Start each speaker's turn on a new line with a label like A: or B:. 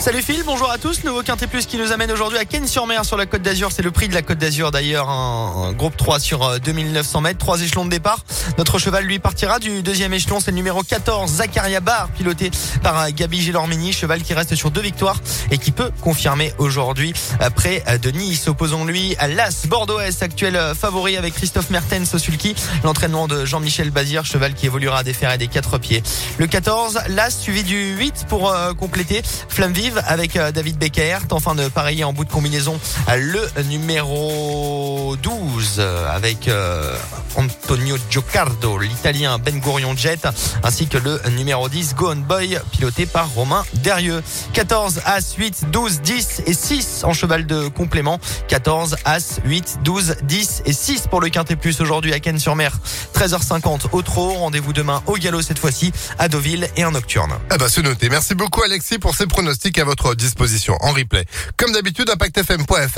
A: Salut Phil, bonjour à tous. Nouveau Quintet Plus qui nous amène aujourd'hui à Cannes-sur-Mer sur la Côte d'Azur. C'est le prix de la Côte d'Azur d'ailleurs. Un, groupe 3 sur 2900 mètres, trois échelons de départ. Notre cheval lui partira du deuxième échelon. C'est le numéro 14, Zakaria Bar, piloté par Gabi Gélormini. Cheval qui reste sur deux victoires et qui peut confirmer aujourd'hui près de Nice. Opposons-lui à l'As Bordeaux-Est, actuel favori avec Christophe Mertens au sulky. L'entraînement de Jean-Michel Bazir, cheval qui évoluera des fers des quatre pieds. Le 14, l'As suivi du 8 pour euh, compléter. Flamme vive avec euh, David Beckert. Enfin de pareiller en bout de combinaison le numéro 12 avec euh, Antonio Giocardo, l'italien Ben Gourion Jet, ainsi que le numéro 10 Go On Boy, piloté par Romain Derieux. 14, As, 8, 12, 10 et 6 en cheval de complément. 14, As, 8, 12, 10 et 6 pour le Quintet Plus aujourd'hui à Cannes-sur-Mer. 13h50 au trot. Rendez-vous demain au galop cette fois-ci à Deauville et en nocturne.
B: Eh ben, c'est noté. Merci beaucoup Alexis pour ces pronostics à votre disposition en replay. Comme d'habitude, impactfm.fr.